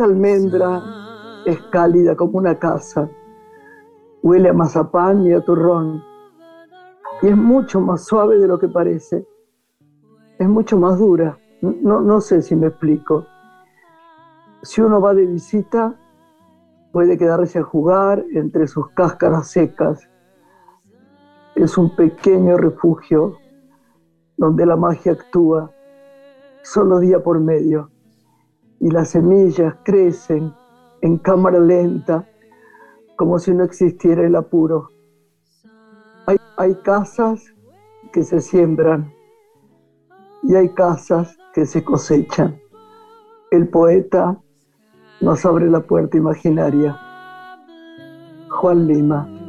Esta almendra es cálida como una casa, huele a mazapán y a turrón, y es mucho más suave de lo que parece, es mucho más dura, no, no sé si me explico. Si uno va de visita, puede quedarse a jugar entre sus cáscaras secas. Es un pequeño refugio donde la magia actúa solo día por medio y las semillas crecen en cámara lenta como si no existiera el apuro. Hay, hay casas que se siembran y hay casas que se cosechan. El poeta nos abre la puerta imaginaria. Juan Lima.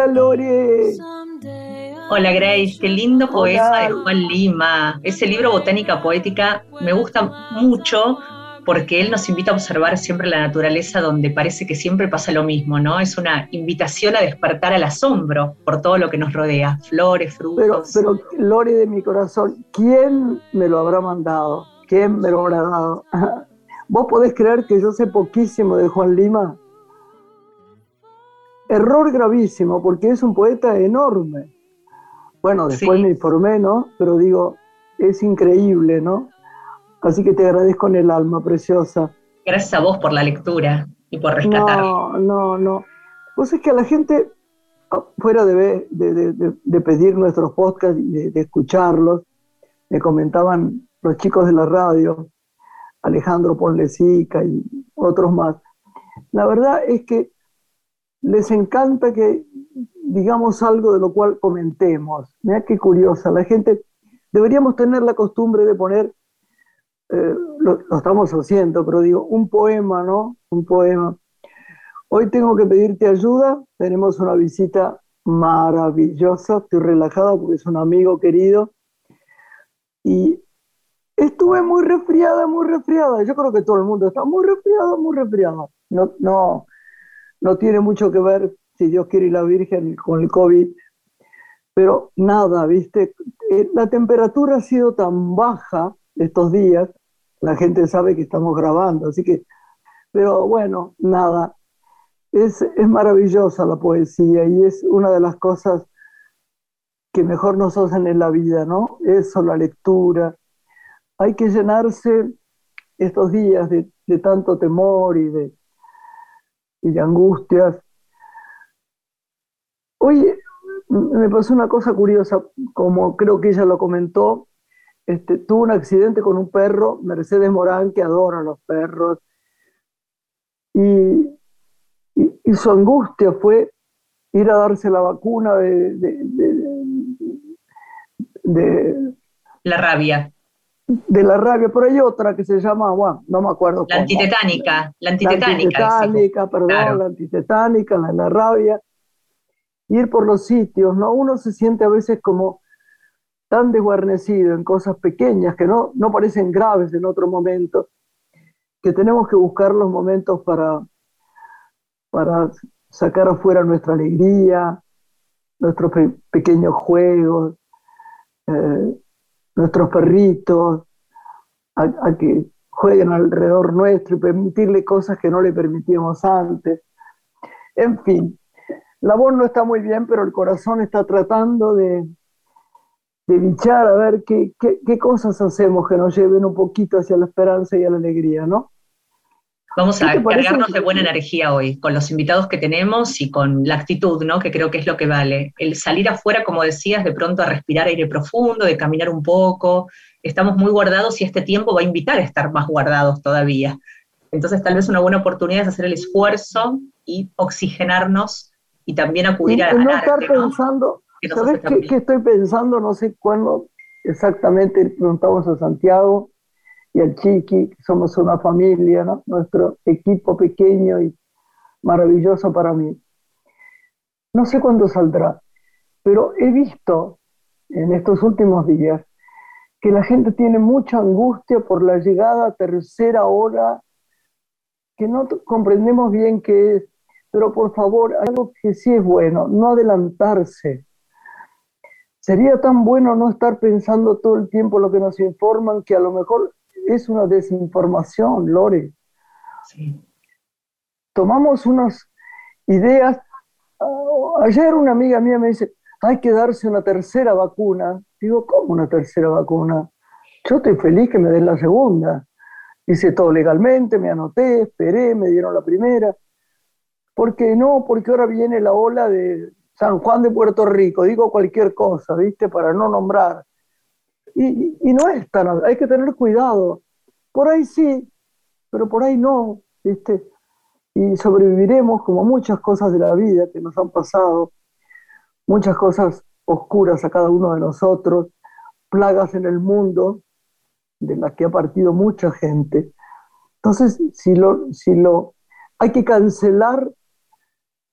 Hola Lore. Hola Grace, qué lindo Hola. poema de Juan Lima. Ese libro Botánica Poética me gusta mucho porque él nos invita a observar siempre la naturaleza donde parece que siempre pasa lo mismo, ¿no? Es una invitación a despertar al asombro por todo lo que nos rodea, flores, Pero, frutos. pero Lore de mi corazón, ¿quién me lo habrá mandado? ¿Quién me lo habrá dado? ¿Vos podés creer que yo sé poquísimo de Juan Lima? Error gravísimo, porque es un poeta enorme. Bueno, después Sí. me informé, ¿no? Pero digo, es increíble, ¿no? Así que te agradezco en el alma, preciosa. Gracias a vos por la lectura y por rescatar. No, no, no. Pues es que a la gente, fuera de, de, de- pedir nuestros podcasts y de, escucharlos, me comentaban los chicos de la radio, Alejandro Ponlesica y otros más. La verdad es que les encanta que digamos algo de lo cual comentemos. Mira qué curiosa. La gente, deberíamos tener la costumbre de poner eh, lo, estamos haciendo, pero digo, un poema, ¿no? Un poema. Hoy tengo que pedirte ayuda, tenemos una visita maravillosa, estoy relajada porque es un amigo querido y estuve muy resfriada, muy resfriada, yo creo que todo el mundo está muy resfriado, muy resfriado. No, no, no tiene mucho que ver, si Dios quiere y la Virgen, con el COVID, pero nada, ¿viste? Eh, La temperatura ha sido tan baja estos días, la gente sabe que estamos grabando, así que, pero bueno, nada, es, es maravillosa la poesía y es una de las cosas que mejor nos hacen en la vida, ¿no? Eso, la lectura. Hay que llenarse estos días de, de tanto temor y de, y de angustias. Oye, me pasó una cosa curiosa, como creo que ella lo comentó, este, tuvo un accidente con un perro, Mercedes Morán, que adora los perros, y, su angustia fue ir a darse la vacuna de- de- de- La rabia, de la rabia, pero hay otra que se llama, bueno, no me acuerdo la cómo. antitetánica, la La antitetánica. decimos. antitetánica, perdón, Claro. la antitetánica, la, la rabia. Ir por los sitios, ¿no? Uno se siente a veces como tan desguarnecido en cosas pequeñas que no, no parecen graves en otro momento, que tenemos que buscar los momentos para, para sacar afuera nuestra alegría, nuestros pe- pequeños juegos, eh, nuestros perritos, a, que jueguen alrededor nuestro y permitirle cosas que no le permitíamos antes. En fin, la voz no está muy bien, pero el corazón está tratando de, de a ver qué, qué, qué cosas hacemos que nos lleven un poquito hacia la esperanza y a la alegría, ¿no? Vamos ¿Qué a cargarnos de buena energía hoy, con los invitados que tenemos y con la actitud, ¿no? Que creo que es lo que vale. El salir afuera, como decías, de pronto a respirar aire profundo, de caminar un poco. Estamos muy guardados y este tiempo va a invitar a estar más guardados todavía. Entonces, tal vez una buena oportunidad es hacer el esfuerzo y oxigenarnos y también Y, acudir a no estar arte, ¿no? pensando, nos ¿sabes qué, qué estoy pensando? No sé cuándo exactamente preguntamos a Santiago y al Chiqui, somos una familia, ¿no? Nuestro equipo pequeño y maravilloso para mí. No sé cuándo saldrá, pero he visto en estos últimos días que la gente tiene mucha angustia por la llegada a tercera hora, que no comprendemos bien qué es, pero por favor, algo que sí es bueno, no adelantarse. Sería tan bueno no estar pensando todo el tiempo lo que nos informan, que a lo mejor es una desinformación, Lore. Tomamos unas ideas. Ah, ayer una amiga mía me dice, hay que darse una tercera vacuna. Digo, ¿cómo una tercera vacuna? Yo estoy feliz que me den la segunda. Hice todo legalmente, me anoté, esperé, me dieron la primera. ¿Por qué no? Porque ahora viene la ola de San Juan de Puerto Rico. Digo cualquier cosa, ¿viste? Para no nombrar. Y, y no es tan... Hay que tener cuidado. Por ahí sí, pero por ahí no, ¿viste? Y sobreviviremos como muchas cosas de la vida que nos han pasado muchas cosas oscuras a cada uno de nosotros, plagas en el mundo de las que ha partido mucha gente. Entonces, si lo, si lo, hay que cancelar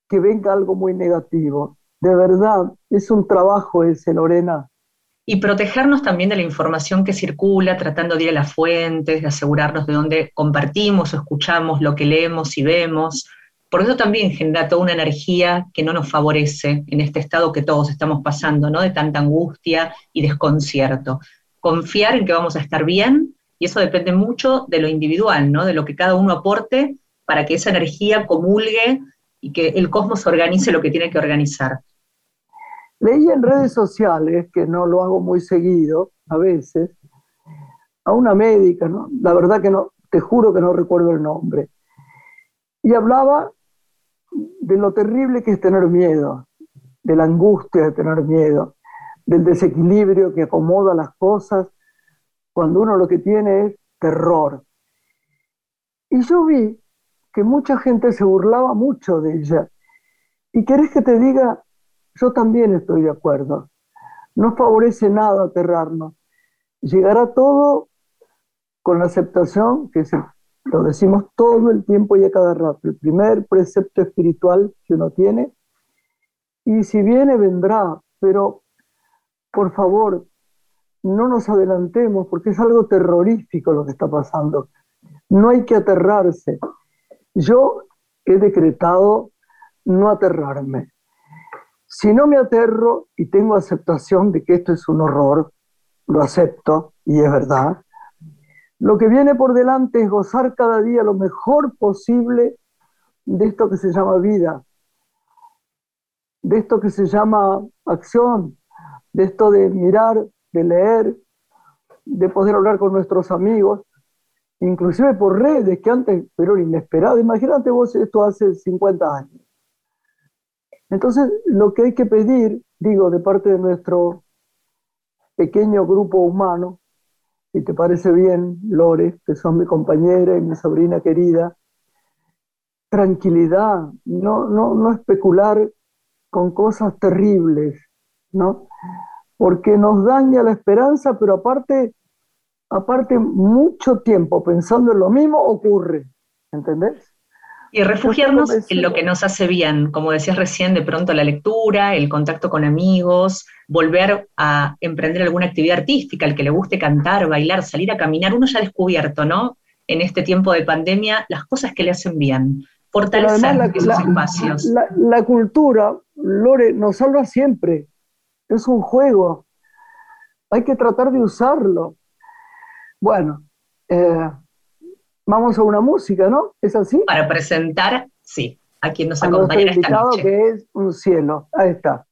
que venga algo muy negativo. De verdad, es un trabajo ese, Lorena. Y protegernos también de la información que circula, tratando de ir a las fuentes, de asegurarnos de dónde compartimos o escuchamos lo que leemos y vemos, por eso también genera toda una energía que no nos favorece en este estado que todos estamos pasando, ¿no? De tanta angustia y desconcierto. Confiar en que vamos a estar bien, y eso depende mucho de lo individual, ¿no? De lo que cada uno aporte para que esa energía comulgue y que el cosmos organice lo que tiene que organizar. Leí en redes sociales, que no lo hago muy seguido, a veces, a una médica, ¿no? La verdad que no, te juro que no recuerdo el nombre. Y hablaba de lo terrible que es tener miedo, de la angustia de tener miedo, del desequilibrio que acomoda las cosas cuando uno lo que tiene es terror. Y yo vi que mucha gente se burlaba mucho de ella. Y querés que te diga, yo también estoy de acuerdo. No favorece nada aterrarnos. Llegará todo con la aceptación, que lo decimos todo el tiempo y a cada rato. El primer precepto espiritual que uno tiene. Y si viene, vendrá. Pero, por favor, no nos adelantemos porque es algo terrorífico lo que está pasando. No hay que aterrarse. Yo he decretado no aterrarme. Si no me aterro y tengo aceptación de que esto es un horror, lo acepto y es verdad, lo que viene por delante es gozar cada día lo mejor posible de esto que se llama vida, de esto que se llama acción, de esto de mirar, de leer, de poder hablar con nuestros amigos, inclusive por redes que antes pero inesperado. Imagínate vos esto hace 50 años. Entonces, lo que hay que pedir, digo, de parte de nuestro pequeño grupo humano, si te parece bien, Lore, que son mi compañera y mi sobrina querida, tranquilidad, no, no, no especular con cosas terribles, ¿no? Porque nos daña la esperanza, pero aparte, aparte mucho tiempo pensando en lo mismo ocurre, ¿entendés? Y refugiarnos en lo que nos hace bien, como decías recién, de pronto la lectura, el contacto con amigos, volver a emprender alguna actividad artística, el que le guste cantar, bailar, salir a caminar, uno ya ha descubierto, ¿no? En este tiempo de pandemia, las cosas que le hacen bien, fortalecer esos espacios. La, la, cultura, Lore, nos salva siempre, es un juego, hay que tratar de usarlo. Bueno, eh, vamos a una música, ¿no? ¿Es así? Para presentar, sí, a quien nos acompaña esta noche. que es un cielo. Ahí está.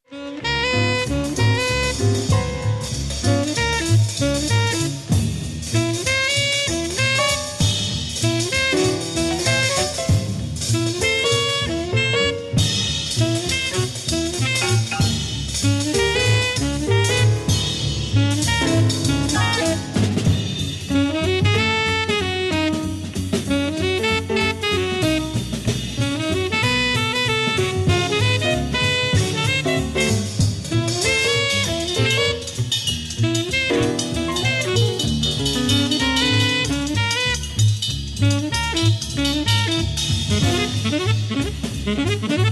Mm-hmm.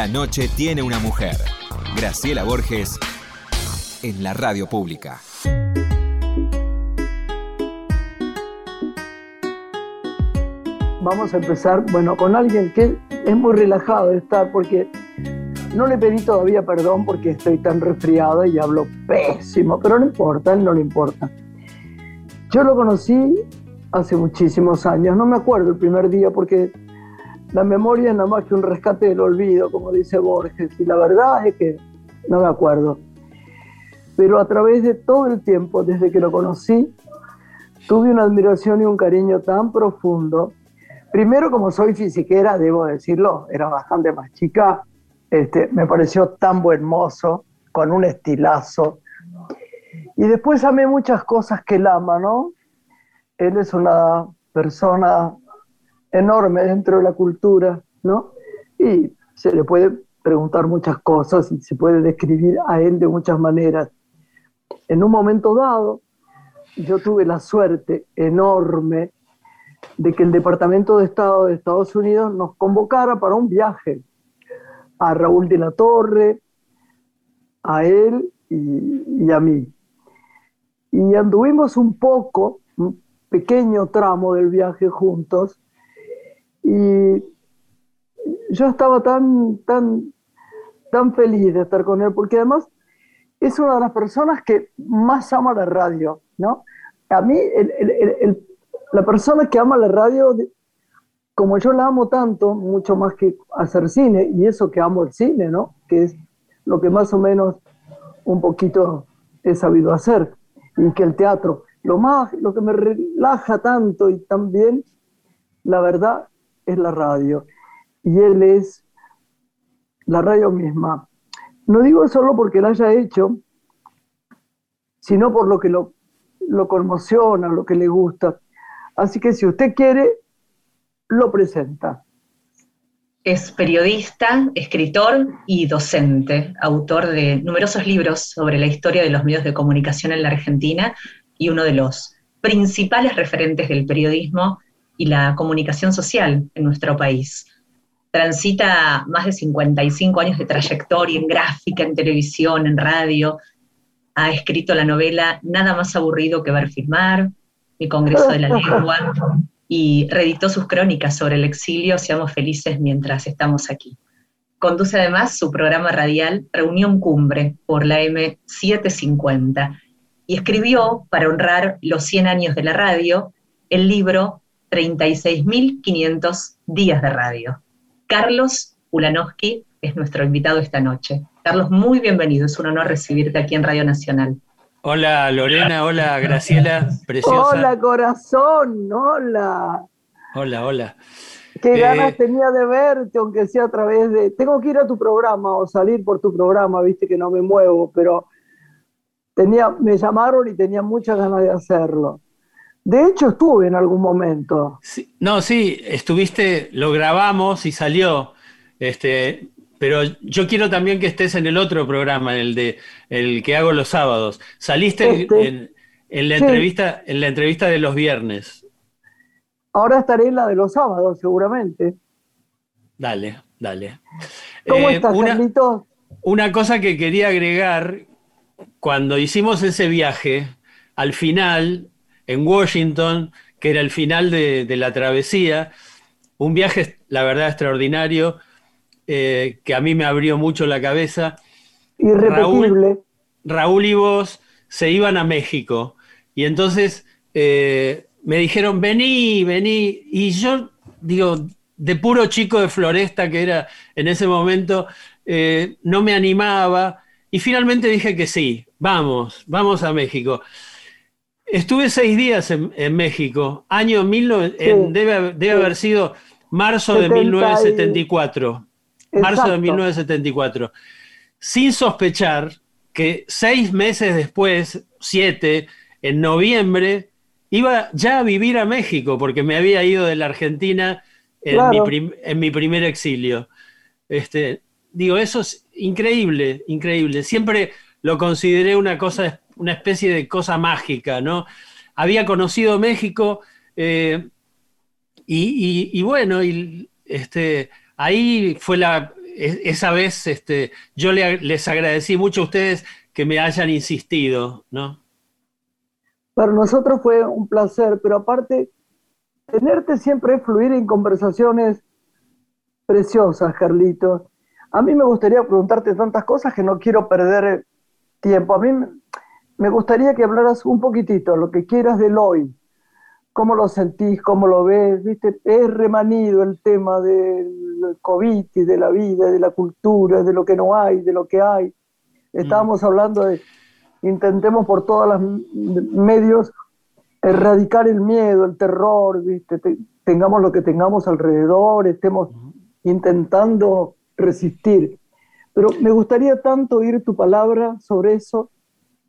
La noche tiene una mujer. Graciela Borges en la radio pública. Vamos a empezar, bueno, con alguien que es muy relajado de estar porque no le pedí todavía perdón porque estoy tan resfriado y hablo pésimo, pero no importa, él no le importa. Yo lo conocí hace muchísimos años, no me acuerdo el primer día porque la memoria es nada más que un rescate del olvido, como dice Borges, y la verdad es que no me acuerdo. Pero a través de todo el tiempo, desde que lo conocí, tuve una admiración y un cariño tan profundo. Primero, como soy fisiquera, debo decirlo, era bastante más chica, este, me pareció tan buen mozo, con un estilazo. Y después amé muchas cosas que él ama, ¿no? Él es una persona enorme dentro de la cultura, ¿no? Y se le puede preguntar muchas cosas y se puede describir a él de muchas maneras. En un momento dado, yo tuve la suerte enorme de que el Departamento de Estado de Estados Unidos nos convocara para un viaje a Raúl de la Torre, a él y, y a mí. Y anduvimos un poco, un pequeño tramo del viaje juntos, y yo estaba tan, tan, tan feliz de estar con él, porque además es una de las personas que más ama la radio, ¿no? A mí, el, el, el, la persona que ama la radio, como yo la amo tanto, mucho más que hacer cine, y eso que amo el cine, ¿no? Que es lo que más o menos un poquito he sabido hacer, y que el teatro. Lo, más, lo que me relaja tanto y también, la verdad, es la radio. Y él es la radio misma. No digo solo porque la haya hecho, sino por lo que lo, lo conmociona, lo que le gusta. Así que si usted quiere, lo presenta. Es periodista, escritor y docente, autor de numerosos libros sobre la historia de los medios de comunicación en la Argentina y uno de los principales referentes del periodismo y la comunicación social en nuestro país. Transita más de 55 años de trayectoria en gráfica, en televisión, en radio. Ha escrito la novela Nada más aburrido que ver filmar, Mi Congreso de la Lengua, y reeditó sus crónicas sobre el exilio Seamos felices mientras estamos aquí. Conduce además su programa radial Reunión Cumbre por la M750 y escribió, para honrar los 100 años de la radio, el libro 36.500 días de radio. Carlos Ulanowski es nuestro invitado esta noche. Carlos, muy bienvenido, es un honor recibirte aquí en Radio Nacional. Hola Lorena, hola Graciela, preciosa. Hola corazón, hola. Hola, hola. Qué eh, ganas tenía de verte, aunque sea a través de... Tengo que ir a tu programa o salir por tu programa, viste que no me muevo, pero tenía, me llamaron y tenía muchas ganas de hacerlo. De hecho, estuve en algún momento. no, sí, estuviste, lo grabamos y salió. Este, pero yo quiero también que estés en el otro programa, el de el que hago los sábados. Saliste Este, en, en la sí. entrevista, en la entrevista de los viernes. Ahora estaré en la de los sábados, seguramente. Dale, dale. ¿Cómo Eh, estás, una, Carlitos? una cosa que quería agregar, cuando hicimos ese viaje, al final, en Washington, que era el final de, de la travesía, un viaje, la verdad, extraordinario, eh, que a mí me abrió mucho la cabeza. Irrepetible. Raúl y vos se iban a México y entonces eh, me dijeron, vení, vení, y yo digo, de puro chico de floresta que era en ese momento, eh, no me animaba y finalmente dije que sí, vamos, vamos a México. Estuve seis días en, en México, año 19, en- debe, debe haber sido marzo de 70 y- 1974. Marzo de Exacto. 1974. Sin sospechar que seis meses después, siete, en noviembre, iba ya a vivir a México, porque me había ido de la Argentina en, Claro. mi, prim- en mi primer exilio. Este, digo, eso es increíble, increíble. Siempre lo consideré una cosa, una especie de cosa mágica, ¿no? Había conocido México eh, y, bueno, y, este, ahí fue la, esa vez este, yo le- les agradecí mucho a ustedes que me hayan insistido, ¿no? Para nosotros fue un placer, pero aparte, tenerte siempre fluir en conversaciones preciosas, Carlitos. A mí me gustaría preguntarte tantas cosas que no quiero perder tiempo. A mí me- gustaría que hablaras un poquitito, lo que quieras del hoy. ¿Cómo lo sentís? ¿Cómo lo ves? ¿Viste? Es remanido el tema del COVID y de la vida, de la cultura, de lo que no hay, de lo que hay. Estábamos hablando de intentemos por todos los medios erradicar el miedo, el terror, ¿viste? Te- tengamos lo que tengamos alrededor, estemos intentando resistir. Pero me gustaría tanto oír tu palabra sobre eso.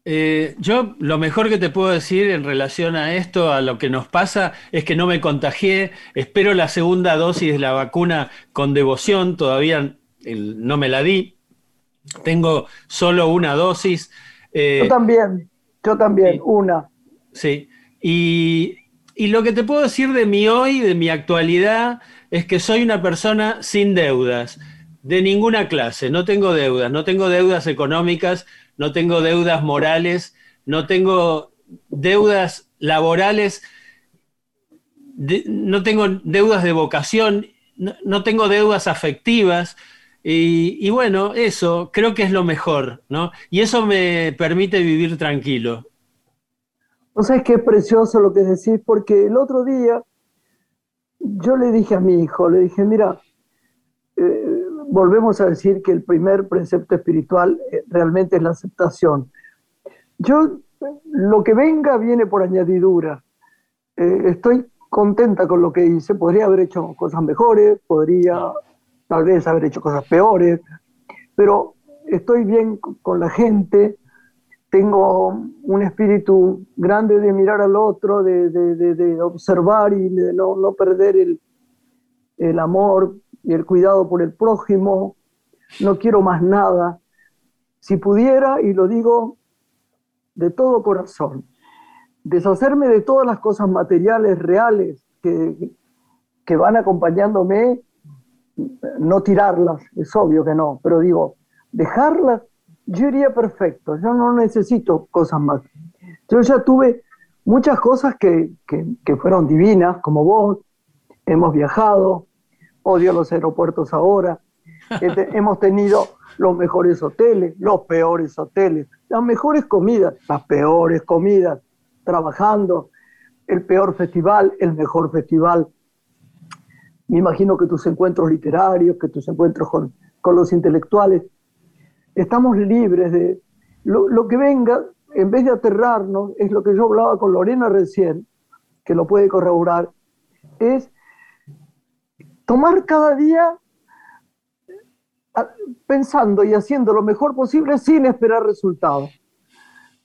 Eh, yo lo mejor que te puedo decir en relación a esto, a lo que nos pasa, es que no me contagié. Espero la segunda dosis de la vacuna con devoción. Todavía el- no me la di. Tengo solo una dosis. Eh, Yo también, yo también, una. Sí, y, y lo que te puedo decir de mi hoy, de mi actualidad, es que soy una persona sin deudas, de ninguna clase, no tengo deudas, no tengo deudas económicas, no tengo deudas morales, no tengo deudas laborales, no tengo deudas de vocación, no, tengo deudas afectivas. Y, bueno, eso creo que es lo mejor, ¿no? Y eso me permite vivir tranquilo. No sabes qué precioso lo que decís, porque el otro día yo le dije a mi hijo, le dije, mira, eh, volvemos a decir que el primer precepto espiritual eh, realmente es la aceptación. Yo, lo que venga viene por añadidura. Eh, estoy contenta con lo que hice, podría haber hecho cosas mejores, podría tal vez haber hecho cosas peores, pero estoy bien con- con la gente, tengo un espíritu grande de mirar al otro, de, de- de- de observar y de no, no perder el, el amor y el cuidado por el prójimo. No quiero más nada. Si pudiera, y lo digo de todo corazón, deshacerme de todas las cosas materiales reales que, que van acompañándome, no tirarlas, es obvio que no, pero digo, dejarlas, yo iría perfecto, yo no necesito cosas más. Yo ya tuve muchas cosas que, que- que fueron divinas, como vos, hemos viajado, odio los aeropuertos ahora, Este, hemos tenido los mejores hoteles, los peores hoteles, las mejores comidas, las peores comidas, trabajando, el peor festival, el mejor festival. Me imagino que tus encuentros literarios, que tus encuentros con, con los intelectuales, estamos libres de lo, lo que venga, en vez de aterrarnos, es lo que yo hablaba con Lorena recién, que lo puede corroborar, es tomar cada día pensando y haciendo lo mejor posible sin esperar resultados.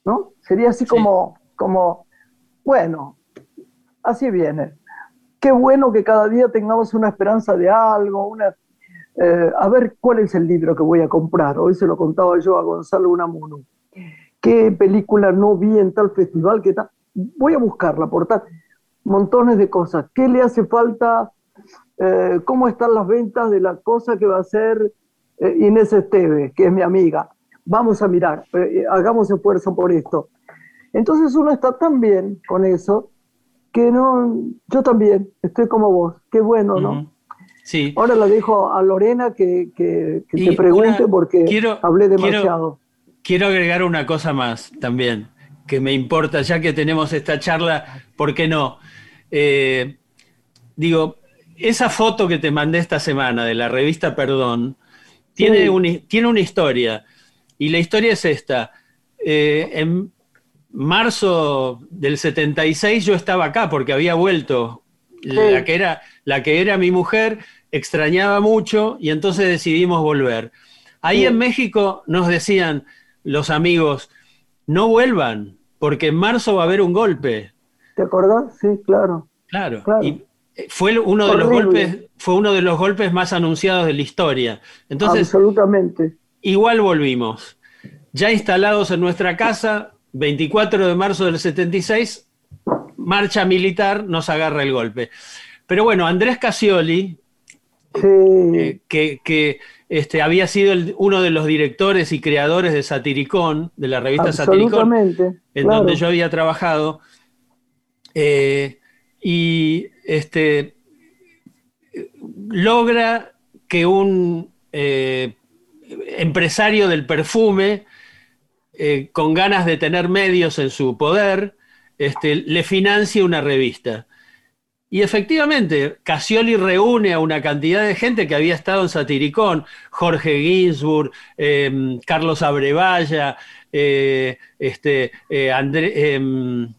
¿No? Sería así Sí. como, como, bueno, así viene. Qué bueno que cada día tengamos una esperanza de algo, una, eh, a ver cuál es el libro que voy a comprar. Hoy se lo contaba yo a Gonzalo Unamuno. ¿Qué película no vi en tal festival? ¿Qué tal? Voy a buscarla, por tal. Montones de cosas. ¿Qué le hace falta? Eh, ¿Cómo están las ventas de la cosa que va a hacer eh, Inés Esteve, que es mi amiga? Vamos a mirar, eh, hagamos esfuerzo por esto. Entonces uno está tan bien con eso que no, yo también estoy como vos. Qué bueno, ¿no? Sí. Ahora la dejo a Lorena que, que- te pregunte una- porque quiero- hablé quiero- demasiado. Quiero agregar una cosa más también, que me importa, ya que tenemos esta charla, ¿por qué no? Eh, digo, esa foto que te mandé esta semana de la revista Perdón, tiene, Sí. un- tiene una historia, y la historia es esta. Eh, en marzo del 76 yo estaba acá porque había vuelto. La, que era, la que era mi mujer extrañaba mucho y entonces decidimos volver. Ahí Sí. en México nos decían los amigos, no vuelvan, porque en marzo va a haber un golpe. ¿Te acordás? Sí, claro. Claro. Claro. Y fue uno de los golpes, fue uno de los golpes más anunciados de la historia. Entonces, Absolutamente. igual volvimos. Ya instalados en nuestra casa, 24 de marzo del 76, marcha militar, nos agarra el golpe. Pero bueno, Andrés Casioli, Sí. eh, que, que este, había sido uno de los directores y creadores de Satiricón, de la revista Satiricón, en donde yo había trabajado. Eh, y este, logra que un eh, empresario del perfume, eh, con ganas de tener medios en su poder, este, le financie una revista. Y efectivamente, Casioli reúne a una cantidad de gente que había estado en Satiricón, Jorge Ginsburg, em, Carlos Abrevaya, eh, este, em,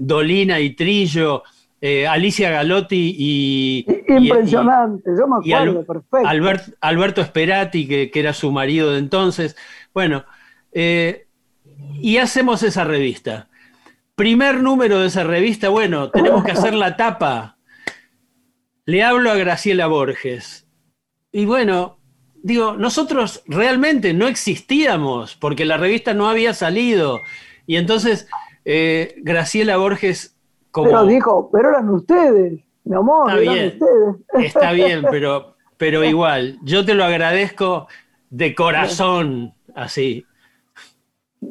Dolina y Trillo, eh, Alicia Galotti y. Impresionante, yo me acuerdo, perfecto. Alberto Esperati, que, era su marido de entonces. Bueno, eh, y hacemos esa revista. Primer número de esa revista, bueno, tenemos que hacer la tapa. Le hablo a Graciela Borges. Y bueno, digo, nosotros realmente no existíamos porque la revista no había salido. Y entonces eh, Graciela Borges pero dijo, pero eran ustedes, mi amor, está bien, ustedes. Está bien, pero, pero igual, yo te lo agradezco de corazón, así.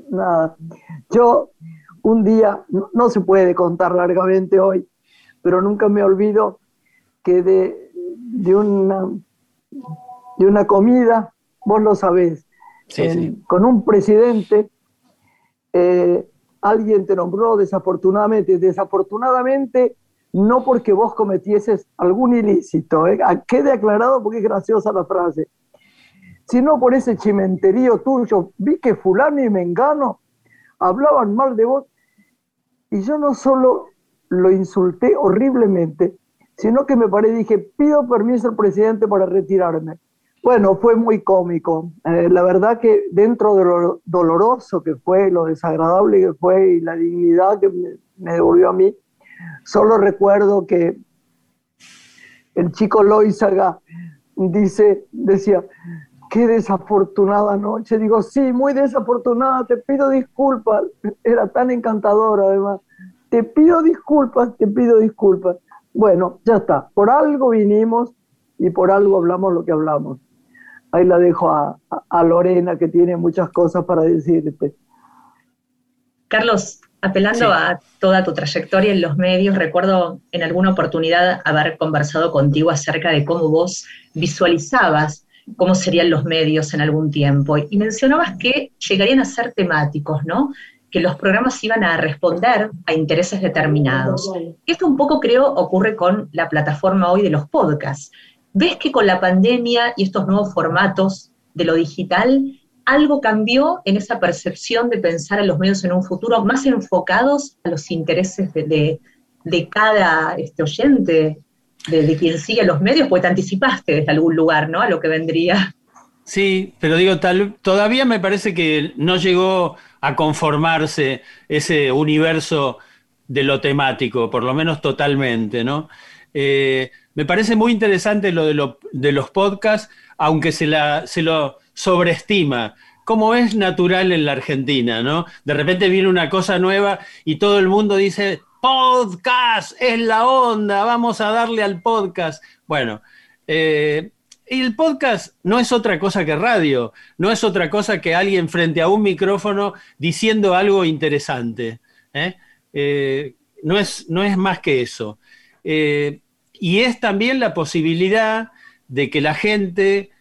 Nada, yo un día, no, se puede contar largamente hoy, pero nunca me olvido que de, de, una, de una comida, vos lo sabés, con un presidente, eh, alguien te nombró desafortunadamente, desafortunadamente no porque vos cometieses algún ilícito, ¿eh? quede aclarado porque es graciosa la frase, sino por ese chimenterío tuyo. Vi que fulano y mengano hablaban mal de vos y yo no solo lo insulté horriblemente, sino que me paré y dije, pido permiso al presidente para retirarme. Bueno, fue muy cómico. Eh, la verdad que dentro de lo doloroso que fue, lo desagradable que fue y la dignidad que me, devolvió a mí, solo recuerdo que el chico Loizaga dice, decía, qué desafortunada noche. Digo, sí, muy desafortunada, te pido disculpas. Era tan encantador además. Te pido disculpas, te pido disculpas. Bueno, ya está. Por algo vinimos y por algo hablamos lo que hablamos ahí la dejo a, Lorena, que tiene muchas cosas para decirte. Carlos, apelando a toda tu trayectoria en los medios, recuerdo en alguna oportunidad haber conversado contigo acerca de cómo vos visualizabas cómo serían los medios en algún tiempo. Y mencionabas que llegarían a ser temáticos, ¿no? Que los programas iban a responder a intereses determinados. Esto un poco creo ocurre con la plataforma hoy de los podcasts. ¿Ves que con la pandemia y estos nuevos formatos de lo digital, algo cambió en esa percepción de pensar a los medios en un futuro más enfocados a los intereses de, cada este, oyente, de, quien sigue los medios? Porque te anticipaste desde algún lugar, ¿no? A lo que vendría. Sí, pero digo, tal, todavía me parece que no llegó a conformarse ese universo de lo temático, por lo menos totalmente, ¿no? Eh, me parece muy interesante lo de, los podcasts, aunque se, lo sobreestima, como es natural en la Argentina, ¿no? De repente viene una cosa nueva y todo el mundo dice, podcast, es la onda, vamos a darle al podcast. Bueno, eh, el podcast no es otra cosa que radio, no es otra cosa que alguien frente a un micrófono diciendo algo interesante. ¿eh? Eh, no, es, no, es, más que eso y es también la posibilidad de que la gente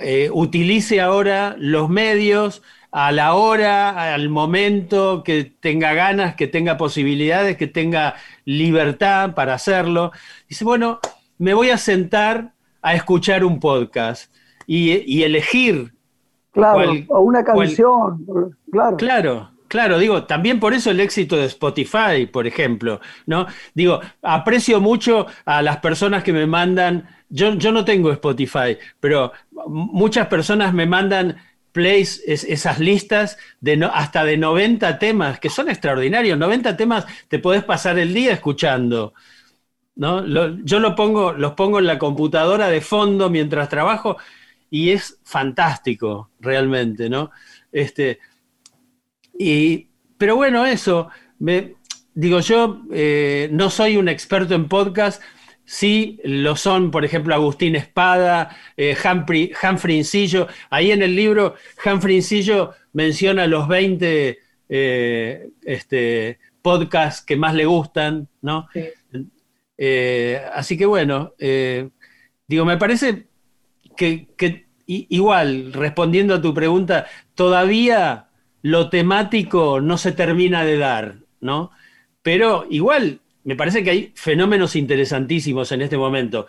eh, utilice ahora los medios a la hora, al momento, que tenga ganas, que tenga posibilidades, que tenga libertad para hacerlo. Dice, bueno, me voy a sentar a escuchar un podcast y, elegir. Claro, o una canción, claro. Claro, Claro, digo, también por eso el éxito de Spotify, por ejemplo, ¿no? Digo, aprecio mucho a las personas que me mandan, yo, yo no tengo Spotify, pero muchas personas me mandan plays, esas listas de hasta de 90 temas, que son extraordinarios, 90 temas te podés pasar el día escuchando. ¿no? yo lo pongo, los pongo en la computadora de fondo mientras trabajo y es fantástico, realmente, ¿no? Este, pero bueno, eso, me, digo yo, eh, no soy un experto en podcast, sí lo son, por ejemplo, Agustín Espada, eh, Humphrey, Humphrey Incillo. Ahí en el libro, Humphrey Incillo menciona los 20 eh, este, podcasts que más le gustan, ¿no? Eh, así que bueno, digo, me parece que, que igual, respondiendo a tu pregunta, todavía lo temático no se termina de dar, ¿no? Pero igual, me parece que hay fenómenos interesantísimos en este momento.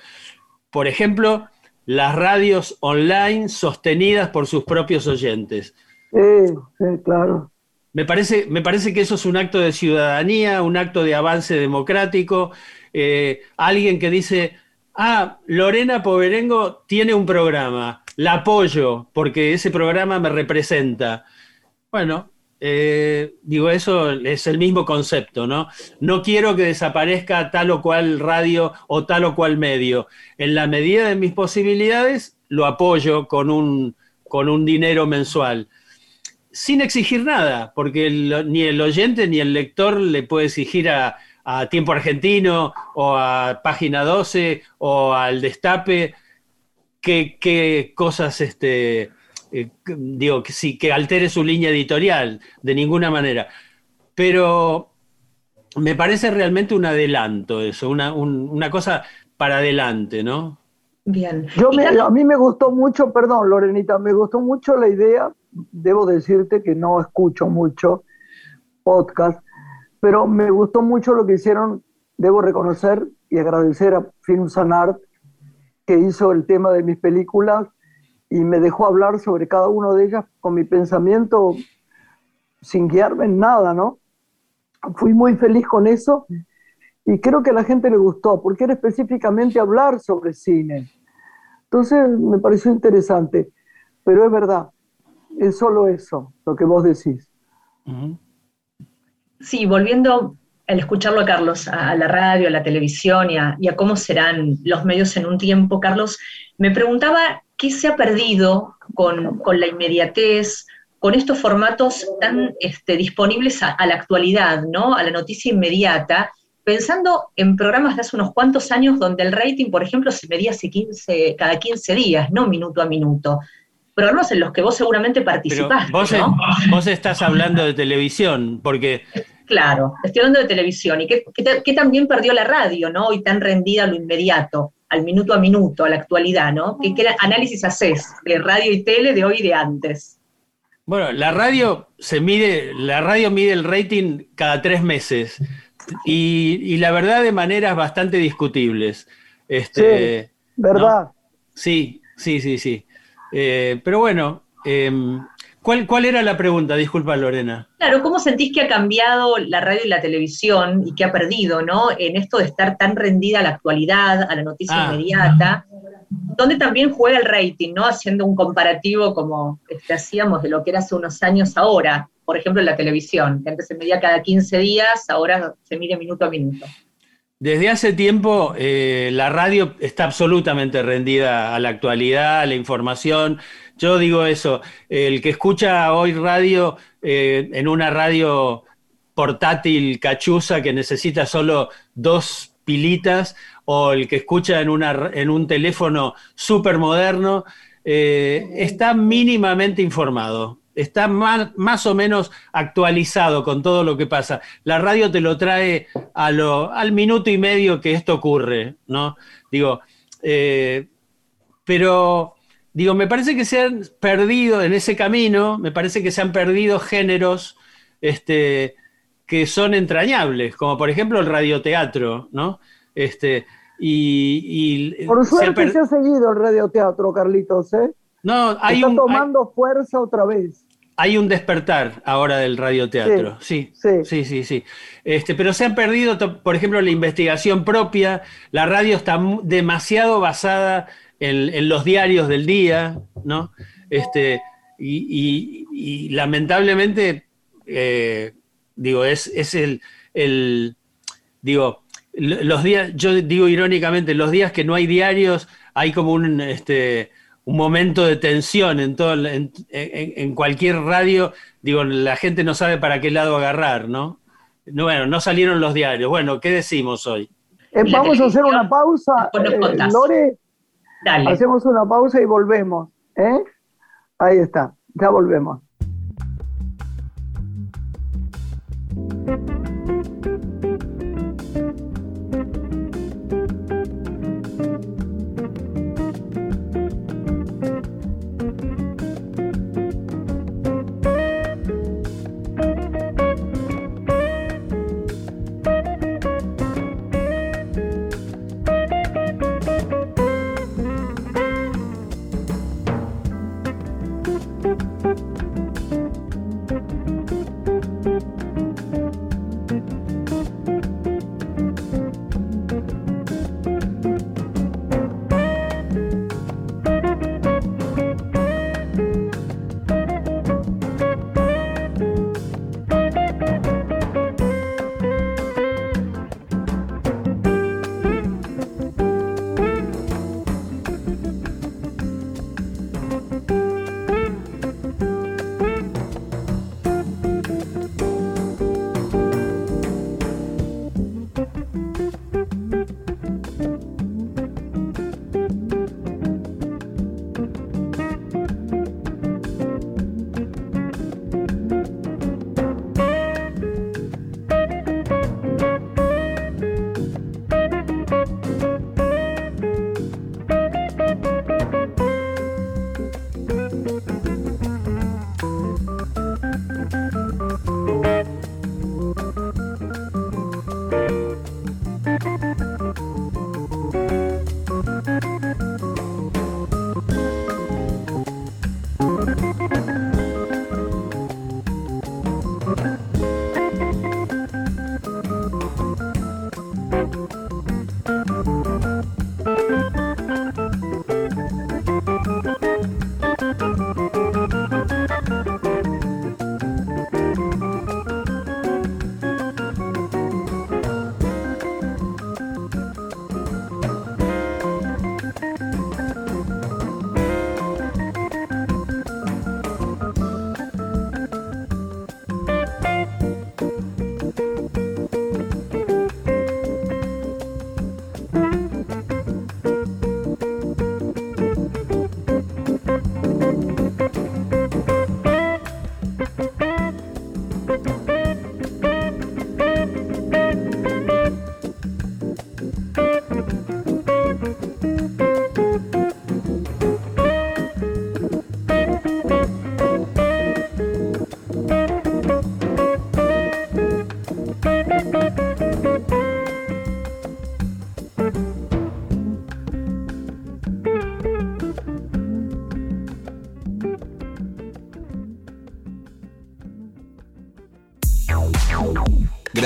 Por ejemplo, las radios online sostenidas por sus propios oyentes. Sí, sí, claro. Me parece, me parece que eso es un acto de ciudadanía, un acto de avance democrático. Eh, alguien que dice, ah, Lorena Poverengo tiene un programa, la apoyo porque ese programa me representa. Bueno, eh, digo, eso es el mismo concepto, ¿no? No quiero que desaparezca tal o cual radio o tal o cual medio. En la medida de mis posibilidades, lo apoyo con un, con un dinero mensual. Sin exigir nada, porque ni el oyente ni el lector le puede exigir a, Tiempo Argentino o a Página 12 o al Destape qué, cosas este, eh, digo, que sí, que altere su línea editorial, de ninguna manera. Pero me parece realmente un adelanto eso, una, una cosa para adelante, ¿no? Bien. Yo a mí me gustó mucho, perdón, Lorenita, me gustó mucho la idea, debo decirte que no escucho mucho podcast, pero me gustó mucho lo que hicieron, debo reconocer y agradecer a Film Sanart, que hizo el tema de mis películas y me dejó hablar sobre cada una de ellas con mi pensamiento sin guiarme en nada, ¿no? Fui muy feliz con eso y creo que a la gente le gustó, porque era específicamente hablar sobre cine. Entonces me pareció interesante, pero es verdad, es solo eso, lo que vos decís. Sí, volviendo al escucharlo a Carlos, a la radio, a la televisión y a, y a cómo serán los medios en un tiempo, Carlos, me preguntaba ¿qué se ha perdido con, la inmediatez, con estos formatos tan este, disponibles a, la actualidad, ¿no? a la noticia inmediata? Pensando en programas de hace unos cuantos años donde el rating, por ejemplo, se medía hace 15, cada 15 días, no minuto a minuto. Programas en los que vos seguramente participaste. vos, vos estás hablando de televisión, porque Claro, estoy hablando de televisión y que, también perdió la radio, ¿no? Hoy tan rendida a lo inmediato, al minuto a minuto, a la actualidad, ¿no? ¿Qué, análisis haces de radio y tele de hoy y de antes? Bueno, la radio se mide, la radio mide el rating cada tres meses y, la verdad de maneras bastante discutibles. Este, sí, ¿verdad? Sí, sí, sí, sí. Eh, pero bueno, em, ¿Cuál, era la pregunta? Disculpa, Lorena. Claro, ¿cómo sentís que ha cambiado la radio y la televisión y que ha perdido, ¿no? En esto de estar tan rendida a la actualidad, a la noticia ah. inmediata, donde también juega el rating, ¿no? Haciendo un comparativo como este, hacíamos de lo que era hace unos años ahora, por ejemplo, en la televisión, que antes se medía cada 15 días, ahora se mide minuto a minuto. Desde hace tiempo eh, la radio está absolutamente rendida a la actualidad, a la información. Yo digo eso, el que escucha hoy radio eh, en una radio portátil cachuza que necesita solo dos pilitas, o el que escucha en, una, en un teléfono súper moderno, eh, está mínimamente informado, está más, más, o menos actualizado con todo lo que pasa. La radio te lo trae al minuto y medio que esto ocurre, ¿no? Digo, eh, pero Digo, me parece que se han perdido en ese camino, me parece que se han perdido géneros este, que son entrañables, como por ejemplo el radioteatro, ¿no? Este, y, por suerte se ha, seguido el radioteatro, Carlitos, ¿eh? No, hay Está tomando fuerza otra vez. Hay un despertar ahora del radioteatro, sí, sí, sí, sí, sí. Este, pero se han perdido, por ejemplo, la investigación propia. La radio está demasiado basada en, los diarios del día, ¿no? Este, y, lamentablemente, eh, digo, es, es el, el, digo, los días, yo digo irónicamente, los días que no hay diarios, hay como un, este, un momento de tensión en, todo, en, en, cualquier radio, digo, la gente no sabe para qué lado agarrar, ¿no? no bueno, no salieron los diarios. Bueno, ¿qué decimos hoy? Eh, vamos a hacer una pausa. eh. Lore, Dale. hacemos una pausa y volvemos. ¿eh? Ahí está, ya volvemos.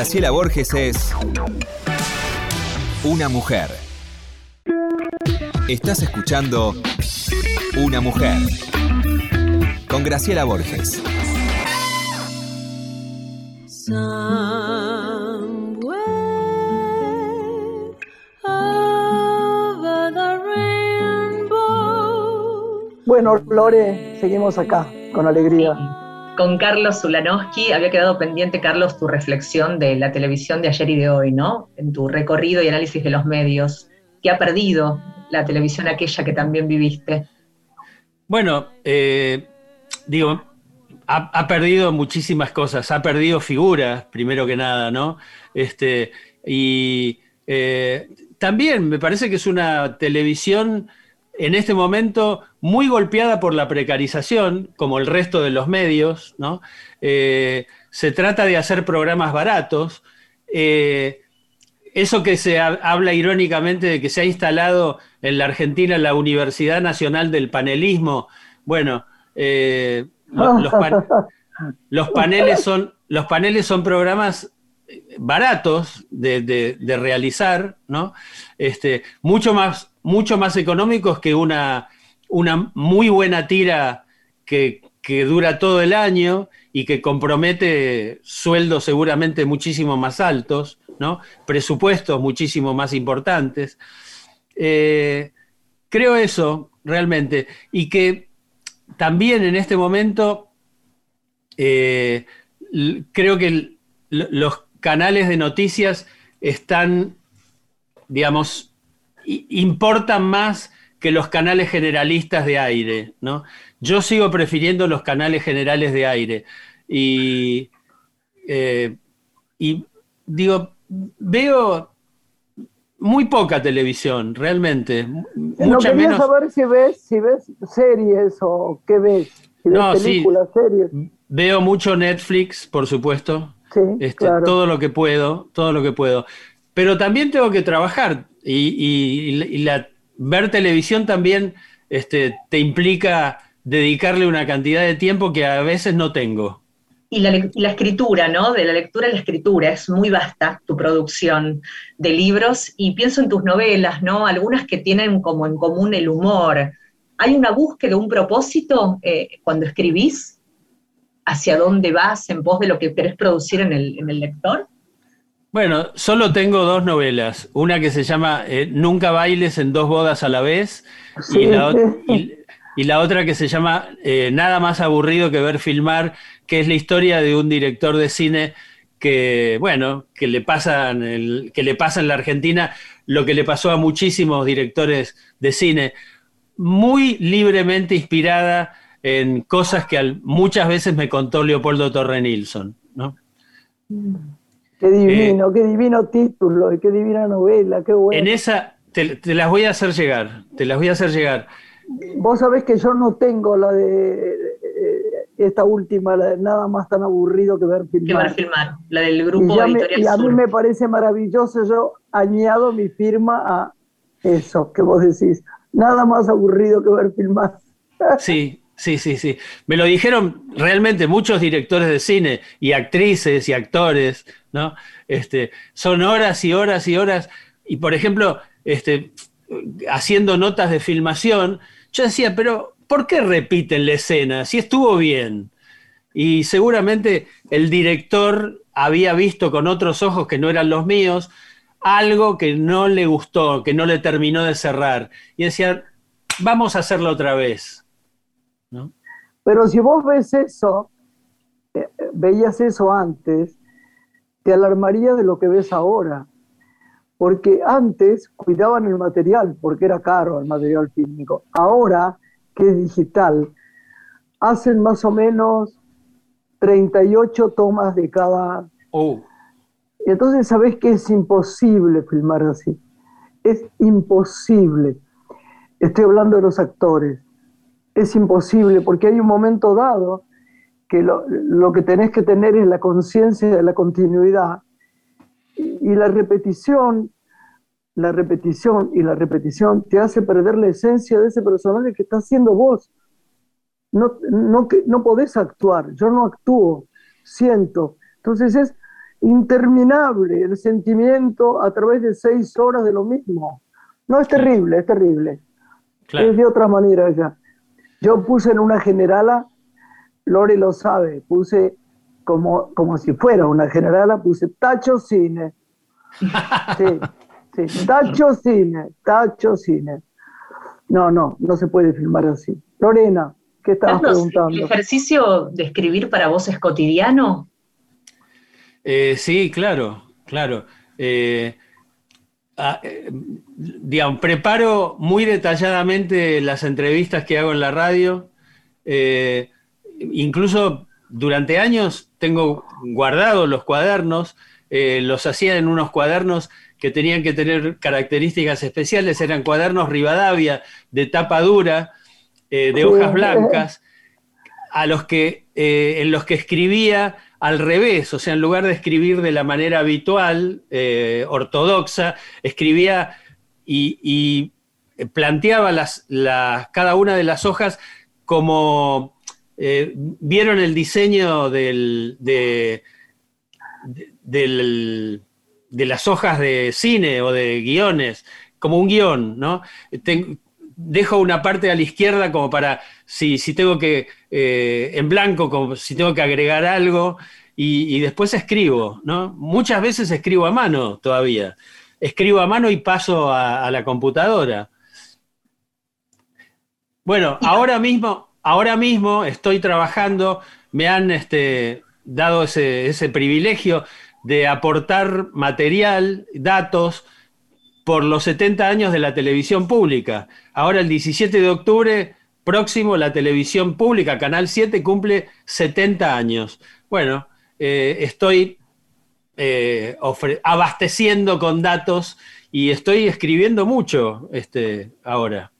Graciela Borges es una mujer. Estás escuchando Una mujer con Graciela Borges. Bueno, Lore, seguimos acá, con alegría. Con Carlos Zulanowski, había quedado pendiente, Carlos, tu reflexión de la televisión de ayer y de hoy, ¿no? En tu recorrido y análisis de los medios. ¿Qué ha perdido la televisión aquella que también viviste? Bueno, eh, digo, ha, perdido muchísimas cosas, ha perdido figuras, primero que nada, ¿no? Este, y eh, también me parece que es una televisión en este momento muy golpeada por la precarización, como el resto de los medios, ¿no? Eh, se trata de hacer programas baratos. eh, eso que se ha- habla irónicamente de que se ha instalado en la Argentina la Universidad Nacional del Panelismo, bueno, eh, lo- los, pan- los paneles son, los paneles son programas baratos de, de- de realizar, ¿no? Este, mucho, más, mucho más económicos que una, una muy buena tira que, que dura todo el año y que compromete sueldos seguramente muchísimo más altos, ¿no? presupuestos muchísimo más importantes. Eh, creo eso realmente. Y que también en este momento eh, creo que los canales de noticias están digamos, importan más que los canales generalistas de aire, ¿no? Yo sigo prefiriendo los canales generales de aire. Y, eh, y digo, veo muy poca televisión, realmente. No quería saber si ves, si ves series o qué ves. no, películas, series. Veo mucho Netflix, por supuesto. Sí, este, Todo lo que puedo, todo lo que puedo. Pero también tengo que trabajar y, la, ver televisión también este, te implica dedicarle una cantidad de tiempo que a veces no tengo. Y la, escritura, ¿no? De la lectura a la escritura, es muy vasta tu producción de libros y pienso en tus novelas, ¿no? Algunas que tienen como en común el humor. ¿Hay una búsqueda, un propósito eh, cuando escribís? ¿Hacia dónde vas en pos de lo que querés producir en el, en el lector? Bueno, solo tengo dos novelas. Una que se llama eh, Nunca bailes en dos bodas a la vez y, la, otra que se llama eh, Nada más aburrido que ver filmar, que es la historia de un director de cine que, bueno, que le, pasa en que le pasa en la Argentina lo que le pasó a muchísimos directores de cine, muy libremente inspirada en cosas que muchas veces me contó Leopoldo Torre Nilsson. ¿no? Mm. Qué divino, eh, qué divino título y qué divina novela, qué bueno. En esa, te, las voy a hacer llegar, te las voy a hacer llegar. Vos sabés que yo no tengo la de eh, esta última, la de nada más tan aburrido que ver filmar. Que ver filmar, la del grupo y Editorial Y a mí me parece maravilloso, yo añado mi firma a eso que vos decís, nada más aburrido que ver filmar. Sí, Sí, sí, sí. Me lo dijeron realmente muchos directores de cine y actrices y actores, ¿no? Este, son horas y horas y horas. Y por ejemplo, este, haciendo notas de filmación, yo decía, pero ¿por qué repiten la escena? Si estuvo bien. Y seguramente el director había visto con otros ojos que no eran los míos algo que no le gustó, que no le terminó de cerrar. Y decía, vamos a hacerlo otra vez. Pero si vos ves eso, eh, veías eso antes, te alarmaría de lo que ves ahora. Porque antes cuidaban el material, porque era caro el material fílmico. Ahora, que es digital, hacen más o menos 38 tomas de cada... Oh. Entonces sabes que es imposible filmar así. Es imposible. Estoy hablando de los actores es imposible porque hay un momento dado que lo, que tenés que tener es la conciencia de la continuidad y, la repetición, la repetición y la repetición te hace perder la esencia de ese personaje que está haciendo vos. No, no, no podés actuar, yo no actúo, siento. Entonces es interminable el sentimiento a través de seis horas de lo mismo. No es terrible, es terrible. Es de otra manera ya. Yo puse en una generala, Lore lo sabe, puse como, como si fuera una generala, puse Tacho Cine. Sí, sí, Tacho Cine, Tacho Cine. No, no, no se puede filmar así. Lorena, ¿qué estabas preguntando? ¿El ejercicio de escribir para vos es cotidiano? Eh, sí, claro, claro. Eh, Ah, eh, digamos, preparo muy detalladamente las entrevistas que hago en la radio. Eh, incluso durante años tengo guardados los cuadernos, eh, los hacía en unos cuadernos que tenían que tener características especiales, eran cuadernos Rivadavia de tapa dura, de hojas blancas, a los que, en los que escribía al revés, o sea, en lugar de escribir de la manera habitual, eh, ortodoxa, escribía y, planteaba las, cada una de las hojas como eh, vieron el diseño de, las hojas de cine o de guiones, como un guion, ¿no? dejo una parte a la izquierda como para si, si tengo que, eh, en blanco, como si tengo que agregar algo, y, después escribo, ¿no? Muchas veces escribo a mano todavía. Escribo a mano y paso a, la computadora. Bueno, ahora mismo, ahora mismo estoy trabajando, me han este, dado ese, privilegio de aportar material, datos por los 70 años de la televisión pública. Ahora el 17 de octubre próximo la televisión pública, Canal 7, cumple 70 años. Bueno, eh, estoy eh, abasteciendo con datos y estoy escribiendo mucho este, ahora.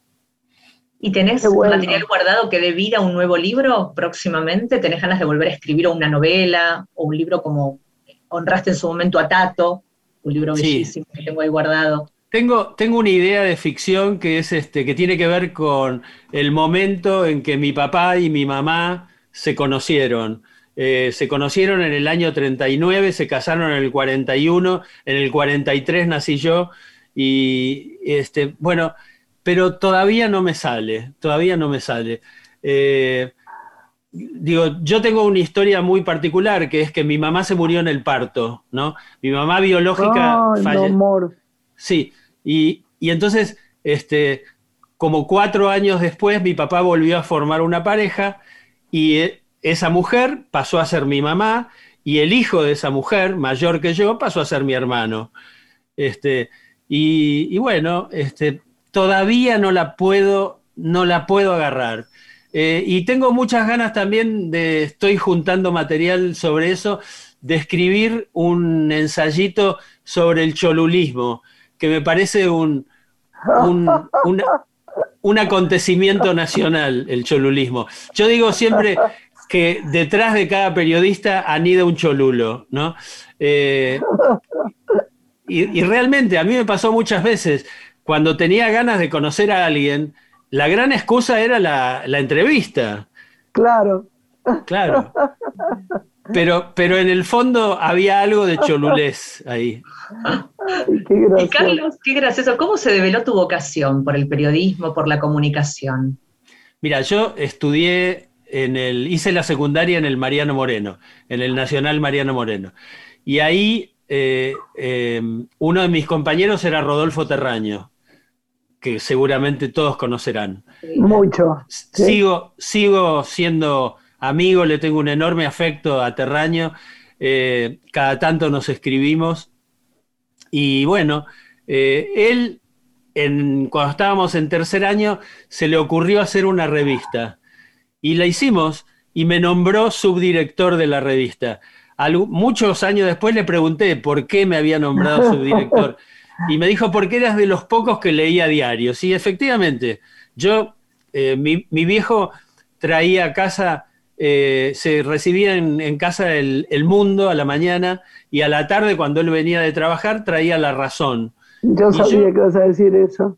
¿Y tenés material guardado que dé vida a un nuevo libro próximamente? ¿Tenés ganas de volver a escribir una novela o un libro como honraste en su momento a Tato? Un libro bellísimo que tengo ahí guardado. Tengo, tengo, una idea de ficción que es este, que tiene que ver con el momento en que mi papá y mi mamá se conocieron. Eh, se conocieron en el año 39, se casaron en el 41, en el 43 nací yo y este, bueno, pero todavía no me sale, todavía no me sale. Eh, digo, yo tengo una historia muy particular, que es que mi mamá se murió en el parto, ¿no? Mi mamá biológica falleció. Sí, y, y, entonces, este, como cuatro años después, mi papá volvió a formar una pareja y eh, esa mujer pasó a ser mi mamá y el hijo de esa mujer, mayor que yo, pasó a ser mi hermano. Este, y, y bueno, este, todavía no la puedo, no la puedo agarrar. Eh, y tengo muchas ganas también de, estoy juntando material sobre eso, de escribir un ensayito sobre el cholulismo, que me parece un, un, acontecimiento nacional, el cholulismo. Yo digo siempre que detrás de cada periodista anida un cholulo, ¿no? Eh, y, realmente a mí me pasó muchas veces cuando tenía ganas de conocer a alguien, la gran excusa era la, entrevista. Claro. Claro. Pero, pero en el fondo había algo de cholulés ahí. qué y Carlos, qué gracioso. ¿Cómo se develó tu vocación por el periodismo, por la comunicación? Mira, yo estudié en el, hice la secundaria en el Mariano Moreno, en el Nacional Mariano Moreno. Y ahí eh, eh, uno de mis compañeros era Rodolfo Terraño, que seguramente todos conocerán. Mucho. Sigo, sigo siendo amigo, le tengo un enorme afecto a Terraño, eh, cada tanto nos escribimos. Y bueno, eh, él, en, cuando estábamos en tercer año, se le ocurrió hacer una revista. Y la hicimos y me nombró subdirector de la revista. muchos años después le pregunté por qué me había nombrado subdirector. Y me dijo, porque eras de los pocos que leía diarios. Y efectivamente, yo, eh, mi, viejo traía a casa, eh, se recibía en, casa el, Mundo a la mañana y a la tarde, cuando él venía de trabajar, traía La Razón. Yo sabía que ibas a decir eso.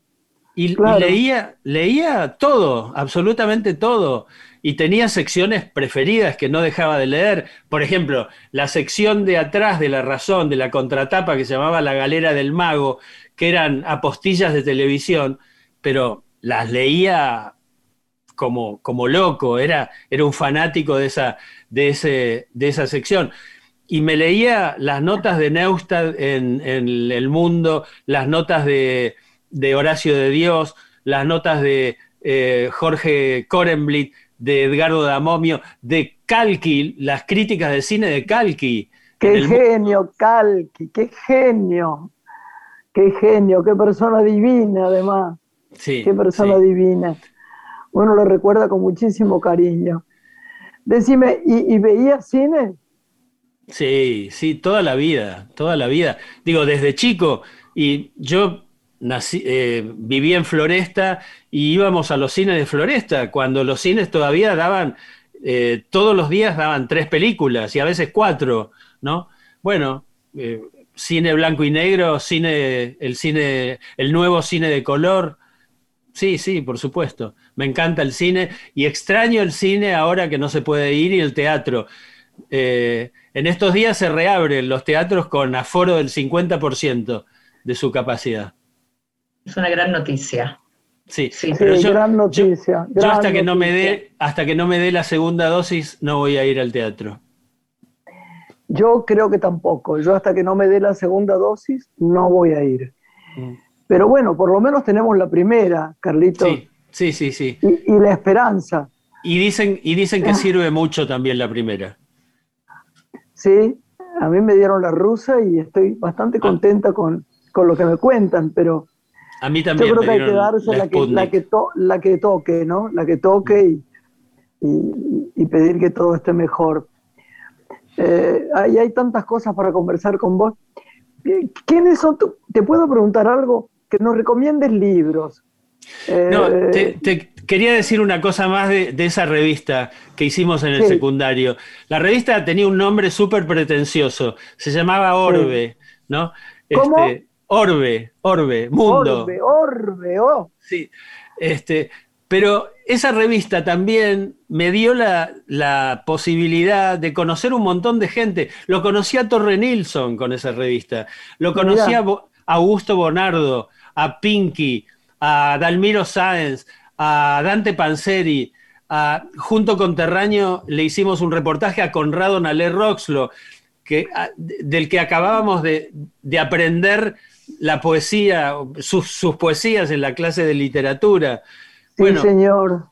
Y, leía, leía todo, absolutamente todo. Y tenía secciones preferidas que no dejaba de leer. Por ejemplo, la sección de atrás de La Razón, de la contratapa que se llamaba La Galera del Mago, que eran apostillas de televisión, pero las leía como, como loco, era, era un fanático de esa, de, ese, de esa sección y me leía las notas de Neustadt en, El Mundo, las notas de, de Horacio de Dios, las notas de eh, Jorge Korenblit, de Edgardo Damomio, de Calqui, las críticas de cine de Calqui. Qué genio, Calqui, qué genio, qué genio, qué persona divina además. Sí, qué persona divina. Uno lo recuerda con muchísimo cariño. Decime, ¿y, ¿y veías cine? Sí, sí, toda la vida, toda la vida. Digo, desde chico, y yo nací, eh, viví en Floresta y íbamos a los cines de Floresta, cuando los cines todavía daban, eh, todos los días daban tres películas y a veces cuatro, ¿no? Bueno, eh, cine blanco y negro, cine, el cine, el nuevo cine de color. Sí, sí, por supuesto. Me encanta el cine y extraño el cine ahora que no se puede ir y el teatro. en estos días se reabren los teatros con aforo del 50% de su capacidad. Es una gran noticia. Sí, sí, pero yo, gran noticia, yo, hasta que no me dé, hasta que no me dé la segunda dosis, no voy a ir al teatro. Yo creo que tampoco. Yo hasta que no me dé la segunda dosis, no voy a ir. Mm. Pero bueno, por lo menos tenemos la primera, Carlito. Sí, sí, sí, sí. Y, la esperanza. Y dicen, y dicen que ah. sirve mucho también la primera. Sí, a mí me dieron la rusa y estoy bastante ah. contenta con, con lo que me cuentan, pero A mí yo también. creo me que hay que darse la, que, la, que to- la que toque, ¿no? La que toque y, y- y pedir que todo esté mejor. Eh, hay, hay tantas cosas para conversar con vos. Eh, ¿Quiénes son tu- Te puedo preguntar algo, que nos recomiendes libros. Eh, No, te, te quería decir una cosa más de, de esa revista que hicimos en el Sí. secundario. La revista tenía un nombre súper pretencioso, se llamaba Orbe, ¿no? ¿Cómo? Este, Orbe, Orbe, Mundo. Orbe, Orbe, oh. Sí, este, pero esa revista también me dio la, la posibilidad de conocer un montón de gente. Lo conocí a Torre Nilsson con esa revista, lo conocí Mirá. a Bo- Augusto Bonardo, a Pinky, a Dalmiro Sáenz, a Dante Panzeri. a- junto con Terraño le hicimos un reportaje a Conrado Nalé Roxlo, que, a- del que acabábamos de, de aprender la poesía, sus, sus poesías en la clase de literatura. Sí, señor.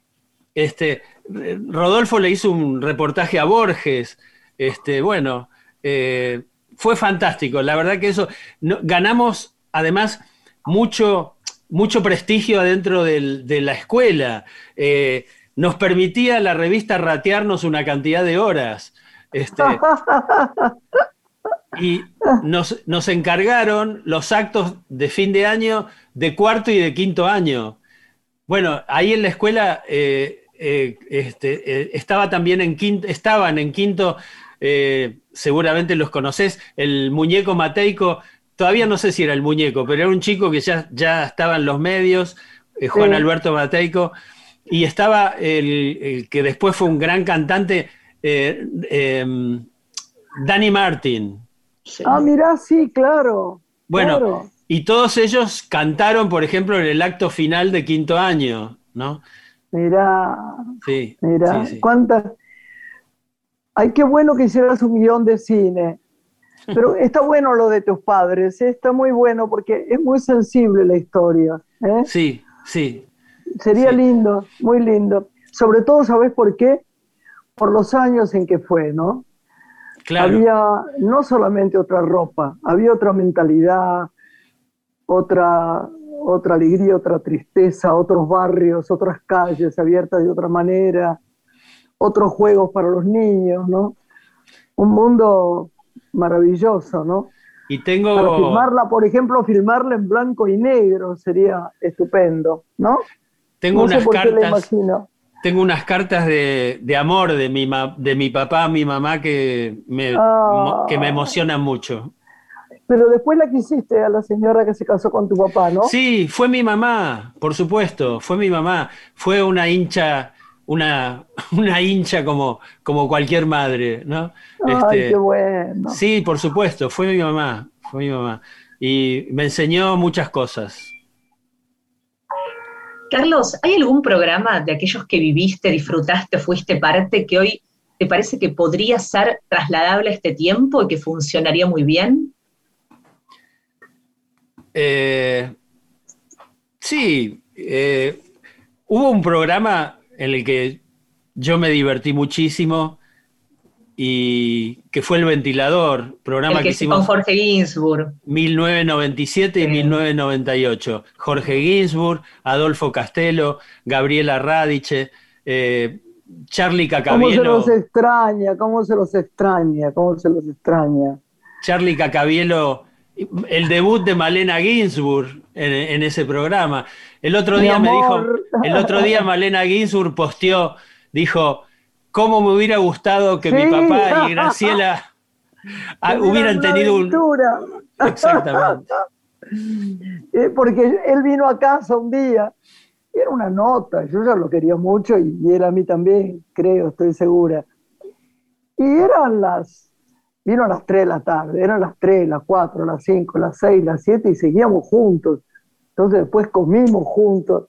este, Rodolfo le hizo un reportaje a Borges. Este, bueno, eh, fue fantástico. La verdad que eso no- ganamos además mucho, mucho prestigio adentro del- de la escuela. Eh, nos permitía la revista ratearnos una cantidad de horas. Este, y nos, nos encargaron los actos de fin de año de cuarto y de quinto año. Bueno, ahí en la escuela eh, eh, este, eh, estaba también en quinto, estaban en quinto, seguramente los conocés, el muñeco Mateico, todavía no sé si era el muñeco, pero era un chico que ya, ya estaba en los medios, Juan Sí. Alberto Mateico, y estaba el, el que después fue un gran cantante, Danny Martin. Ah, mirá, sí, claro. Bueno, claro. y todos ellos cantaron, por ejemplo, en el acto final de quinto año, ¿no? Mirá, Sí, mirá. sí, sí. ¿Cuántas? Ay, qué bueno que hicieras un guion de cine. Pero está bueno lo de tus padres, ¿eh? está muy bueno porque es muy sensible la historia. ¿eh? Sí, sí, Sería Sí. lindo, muy lindo. Sobre todo, ¿sabes por qué? Por los años en que fue, ¿no? Claro. Había no solamente otra ropa, había otra mentalidad, otra, otra alegría, otra tristeza, otros barrios, otras calles abiertas de otra manera, otros juegos para los niños, ¿no? Un mundo maravilloso, ¿no? Y tengo, Para filmarla, por ejemplo, filmarla en blanco y negro sería estupendo, ¿no? tengo no sé unas qué cartas, imagino. Tengo unas cartas de, de amor de mi, ma- de mi papá, mi mamá que me, Ah. que me emocionan mucho. Pero después la quisiste a la señora que se casó con tu papá, ¿no? Sí, fue mi mamá, por supuesto, fue mi mamá. Fue una hincha, una, una hincha como, como cualquier madre, ¿no? Ay, Este, qué bueno. Sí, por supuesto, fue mi mamá, fue mi mamá. Y me enseñó muchas cosas. Carlos, ¿hay algún programa de aquellos que viviste, disfrutaste, fuiste parte, que hoy te parece que podría ser trasladable a este tiempo y que funcionaría muy bien? Eh, sí, eh, hubo un programa en el que yo me divertí muchísimo y que fue El Ventilador, programa El que que hicimos con Jorge Ginsburg. 1997 y Sí. 1998. Jorge Ginsburg, Adolfo Castelo, Gabriela Radiche, eh, Charlie ¿Cómo se los extraña? ¿Cómo se los extraña? ¿Cómo se los extraña? Charlie Cacabielo, el debut de Malena Ginsburg en, en ese programa. El otro Mi día me dijo, el otro día Malena Ginsburg posteó, dijo, ¿cómo me hubiera gustado que mi Sí. papá y Graciela hubieran tenido un... Exactamente. Eh, Porque él vino a casa un día y era una nota, yo ya lo quería mucho y, y él a mí también, creo, estoy segura. Y eran las, vino a las 3 de la tarde, eran las 3, las 4, las 5, las 6, las 7 y seguíamos juntos. Entonces después comimos juntos.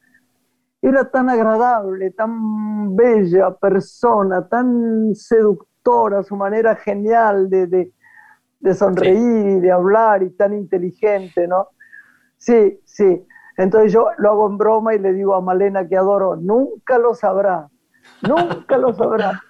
Era tan agradable, tan bella persona, tan seductora, su manera genial de, de, sonreír y de hablar y tan inteligente, ¿no? Sí, sí. Entonces yo lo hago en broma y le digo a Malena que adoro, nunca lo sabrá, Nunca lo sabrá.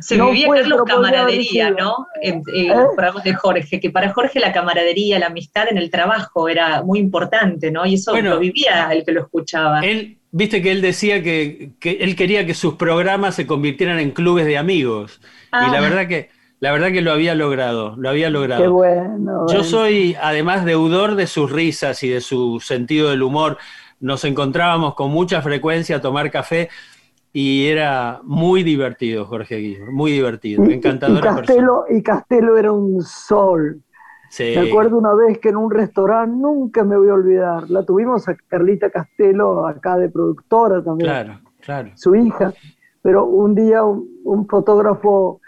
Se No vivía Carlos camaradería. ¿no? En, eh, ¿Eh? por algo de Jorge, que para Jorge la camaradería, la amistad en el trabajo era muy importante, ¿no? Y eso Bueno. lo vivía el que lo escuchaba. Él, viste que él decía que, que él quería que sus programas se convirtieran en clubes de amigos. Ah. Y la verdad que, la verdad que lo había logrado, lo había logrado. Qué bueno. Yo bueno. soy además deudor de sus risas y de su sentido del humor. Nos encontrábamos con mucha frecuencia a tomar café y era muy divertido, Jorge Aguirre, muy divertido, Y- y- persona. Castelo, y Castelo era un sol. Sí. Me acuerdo una vez que en un restaurante, nunca me voy a olvidar, la tuvimos a Carlita Castelo acá de productora también, Claro, claro. su hija, pero un día un, un fotógrafo,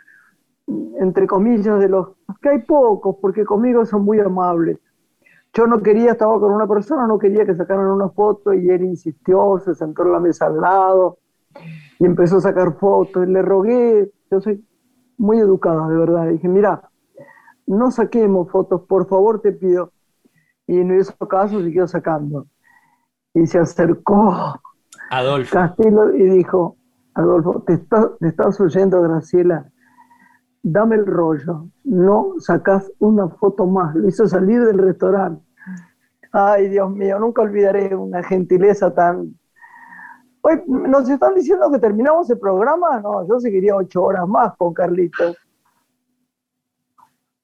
entre comillas, de los que hay pocos, porque conmigo son muy amables. Yo no quería, estaba con una persona, no quería que sacaran una foto y él insistió, se sentó en la mesa al lado y empezó a sacar fotos. Le rogué, yo soy muy educada, de verdad. Dije, mira, no saquemos fotos, por favor te pido. Y no hizo caso, siguió sacando. Y se acercó Adolfo. Castelo y dijo, Adolfo, te, está- te estás oyendo, Graciela, dame el rollo, no sacás una foto más. Lo hizo salir del restaurante. Ay, Dios mío, nunca olvidaré una gentileza tan... Hoy nos están diciendo que terminamos el programa, no, yo seguiría ocho horas más con Carlitos.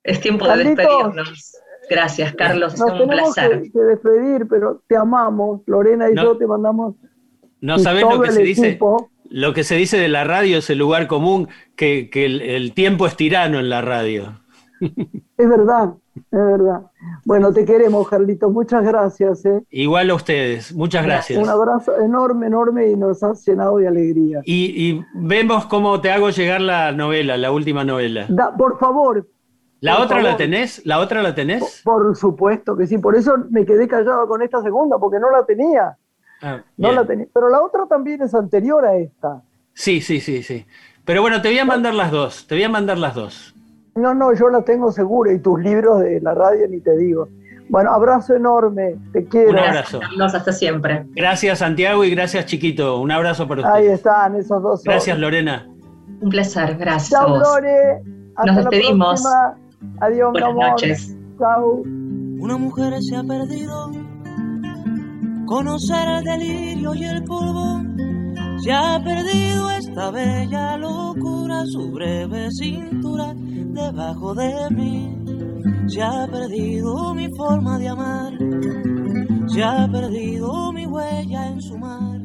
Es tiempo de Carlitos. despedirnos. Gracias, Carlos, Nos sido un tenemos placer. que, que despedir, pero te amamos, Lorena y No. yo te mandamos No y sabés lo que se dice. Lo que se dice de la radio es el lugar común, que, que el, el tiempo es tirano en la radio. Es verdad, es verdad. Bueno, te queremos, Carlitos. Muchas gracias. ¿eh? Igual a ustedes, muchas gracias. Un abrazo enorme, enorme y nos has llenado de alegría. Y, y vemos cómo te hago llegar la novela, la última novela. Da- por favor, ¿La por otra la tenés? ¿La otra la tenés? por supuesto que sí. Por eso me quedé callado con esta segunda, porque no la tenía. Ah, No la tenía. Pero la otra también es anterior a esta. Sí, sí, sí, sí. Pero bueno, te voy a mandar las dos. Te voy a mandar las dos. No, no, yo la tengo segura y tus libros de la radio ni te digo. Bueno, abrazo enorme, te quiero. Un abrazo. Carlos, hasta siempre. Gracias, Santiago, y gracias, Chiquito. Un abrazo para Ahí ustedes. están esos dos. Gracias, Lorena. Un placer, gracias. Chao. Lore. Hasta Nos la despedimos. próxima. Adiós, mi Buenas amor. noches. Chao. Una mujer se ha perdido. Conocer el delirio y el polvo. Se ha perdido esta bella locura, su breve cintura debajo de mí. Se ha perdido mi forma de amar. Se ha perdido mi huella en su mar.